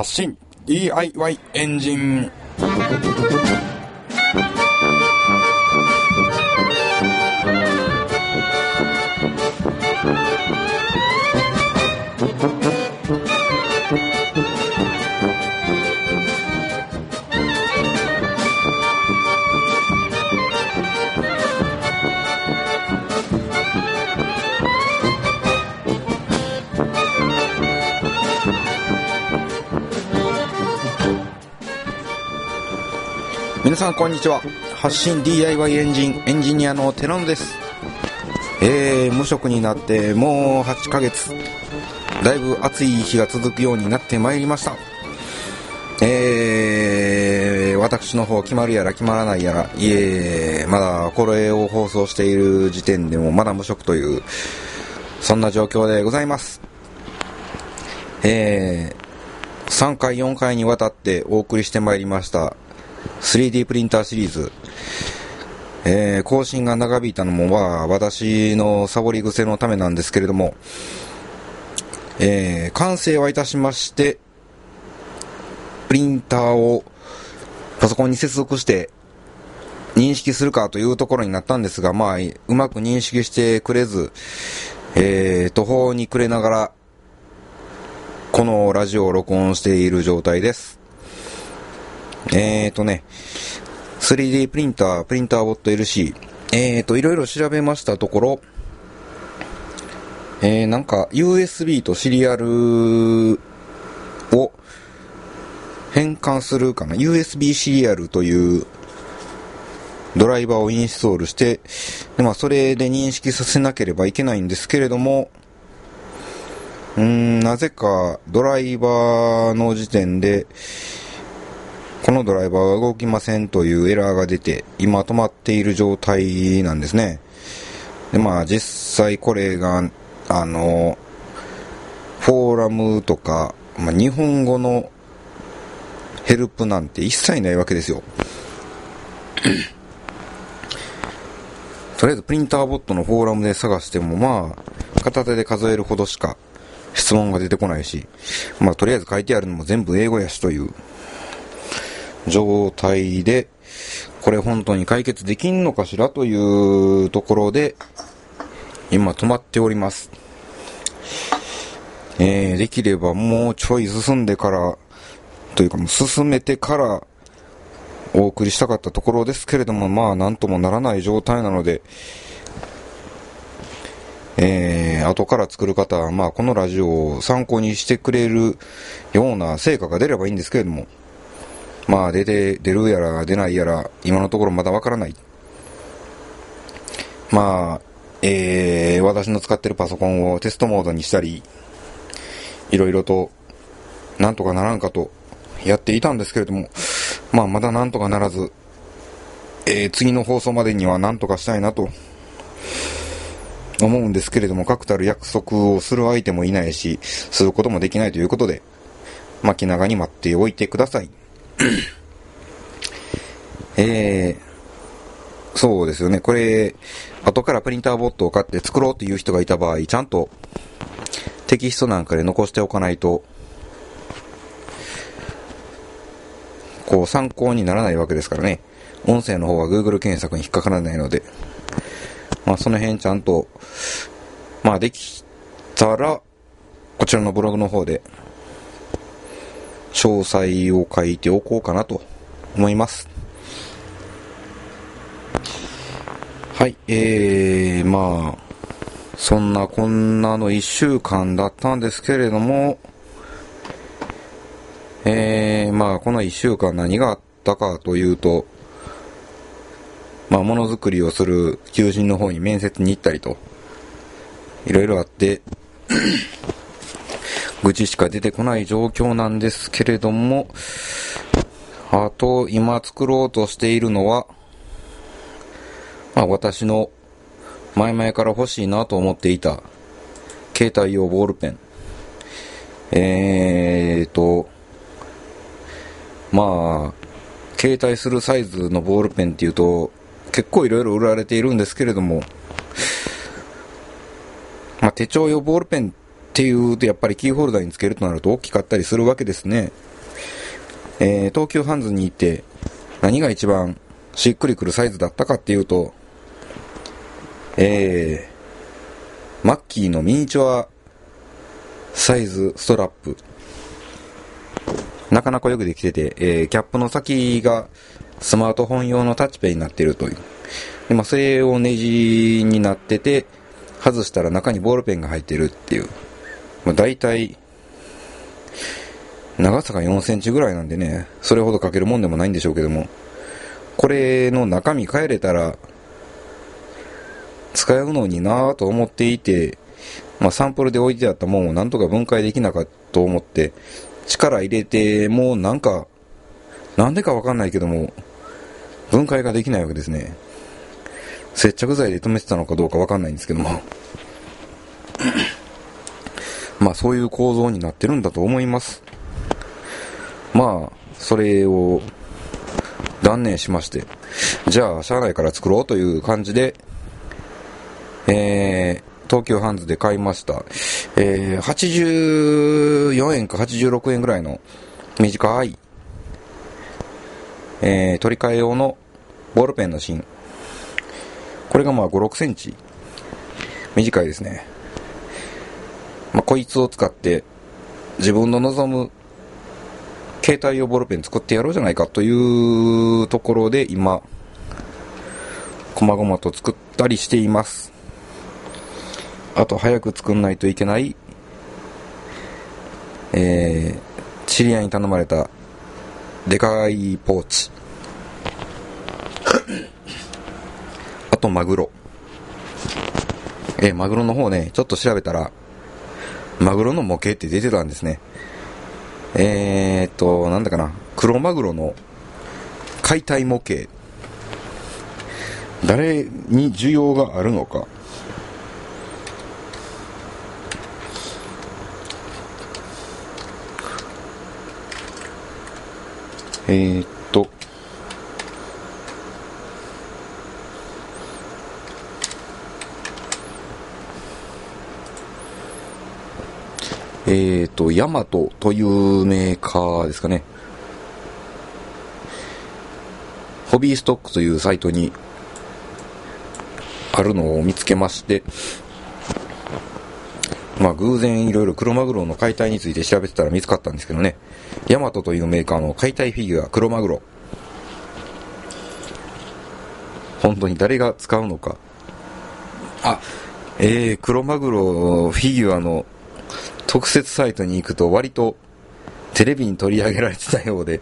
発信。DIY エンジン。さんこんにちは。発信 DIY エンジンエンジニアのテラノです。えー、無職になってもう8ヶ月。だいぶ暑い日が続くようになってまいりました。えー、私の方決まるやら決まらないやらいえまだこれを放送している時点でもまだ無職というそんな状況でございます。えー、3回4回にわたってお送りしてまいりました 3D プリンターシリーズ、えー、更新が長引いたのも、まあ、私のサボり癖のためなんですけれども、えー、完成はいたしまして、プリンターをパソコンに接続して認識するかというところになったんですが、まあ、うまく認識してくれず、えー、途方に暮れながら、このラジオを録音している状態です。えーとね、3D プリンター、プリンターボット LC、えーと、いろいろ調べましたところ、えー、なんか USB とシリアルを変換するかな？USB シリアルというドライバーをインストールして、でまあ、それで認識させなければいけないんですけれども、うーん、なぜかドライバーの時点で、このドライバーは動きませんというエラーが出て、今止まっている状態なんですね。で、まあ実際これが、あの、フォーラムとか、まあ、日本語のヘルプなんて一切ないわけですよ。とりあえずプリンターボットのフォーラムで探してもまあ、片手で数えるほどしか質問が出てこないし、まあとりあえず書いてあるのも全部英語やしという状態で、これ本当に解決できんのかしらというところで、今止まっております。えー、できればもうちょい進んでから、というかもう進めてからお送りしたかったところですけれども、まあなんともならない状態なので、えー、後から作る方は、まあこのラジオを参考にしてくれるような成果が出ればいいんですけれども、まあ出て、出るやら出ないやら、今のところまだわからない。まあ、えー、私の使ってるパソコンをテストモードにしたり、いろいろと、なんとかならんかと、やっていたんですけれども、まあまだなんとかならず、えー、次の放送までにはなんとかしたいなと、思うんですけれども、確たる約束をする相手もいないし、することもできないということで、まあ気長に待っておいてください。えー、そうですよね。これ、後からプリンターボットを買って作ろうという人がいた場合、ちゃんとテキストなんかで残しておかないと、こう参考にならないわけですからね。音声の方は Google 検索に引っかからないので、まあその辺ちゃんと、まあできたら、こちらのブログの方で詳細を書いておこうかなと思います。はい、えー、まあ、そんなこんなの一週間だったんですけれども、えー、まあ、この一週間何があったかというと、まあ、ものづくりをする求人の方に面接に行ったりと、いろいろあって愚痴しか出てこない状況なんですけれども、あと、今作ろうとしているのは、まあ、私の前々から欲しいなと思っていた携帯用ボールペン。えーと、まあ、携帯するサイズのボールペンっていうと、結構いろいろ売られているんですけれども、まあ、手帳用ボールペンていうとやっぱりキーホルダーにつけるとなると大きかったりするわけですね。えー、東急ハンズに行って何が一番しっくりくるサイズだったかっていうと、えー、マッキーのミニチュアサイズストラップ。なかなかよくできてて、えー、キャップの先がスマートフォン用のタッチペンになってるという。で、まあ、それをネジになってて、外したら中にボールペンが入ってるっていう。まあ、大体、長さが4センチぐらいなんでね、それほどかけるもんでもないんでしょうけども、これの中身変えれたら、使うのになぁと思っていて、まあ、サンプルで置いてあったもんをなんとか分解できなかったと思って、力入れて、もうなんか、なんでかわかんないけども、分解ができないわけですね。接着剤で止めてたのかどうかわかんないんですけども。まあそういう構造になってるんだと思います。まあ、それを断念しまして、じゃあ、社内から作ろうという感じで、えー、東急ハンズで買いました。えー、84円か86円ぐらいの短い、えー、取り替え用のボールペンの芯。これがまあ5、6センチ。短いですね。まあ、こいつを使って自分の望む携帯用ボールペン作ってやろうじゃないかというところで今、細々と作ったりしています。あと早く作んないといけない、えー、知り合いに頼まれたでかいポーチ。あとマグロ。えー、マグロの方ね、ちょっと調べたら、マグロの模型って出てたんですね。えー、っと、なんだかな、黒マグロの解体模型。誰に需要があるのか。えー、っヤマトというメーカーですかね。ホビーストックというサイトにあるのを見つけまして、まあ偶然いろいろ黒マグロの解体について調べてたら見つかったんですけどね。ヤマトというメーカーの解体フィギュア黒マグロ。本当に誰が使うのか。あ、えー、黒マグロフィギュアの特設サイトに行くと割とテレビに取り上げられてたようで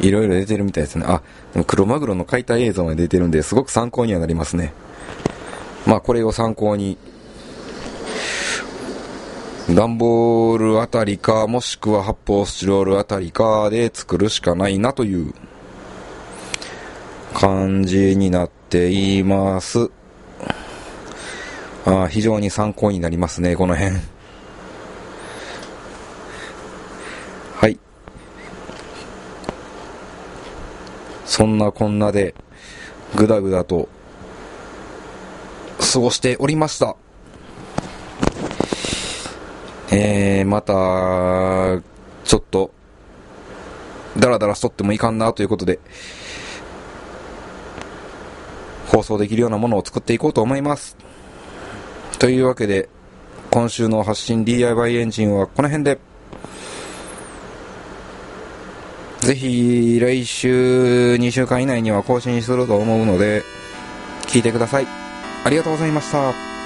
いろいろ出てるみたいですね。あ、クロマグロの解体映像が出てるんで、すごく参考にはなりますね。まあ、これを参考に、段ボールあたりか、もしくは発泡スチロールあたりかで作るしかないなという感じになっています。あ非常に参考になりますね、この辺。はい。そんなこんなで、ぐだぐだと、過ごしておりました。えー、また、ちょっと、だらだらしとってもいかんなということで、放送できるようなものを作っていこうと思います。というわけで、今週の発信 DIY エンジンはこの辺で。ぜひ来週2週間以内には更新すると思うので、聞いてください。ありがとうございました。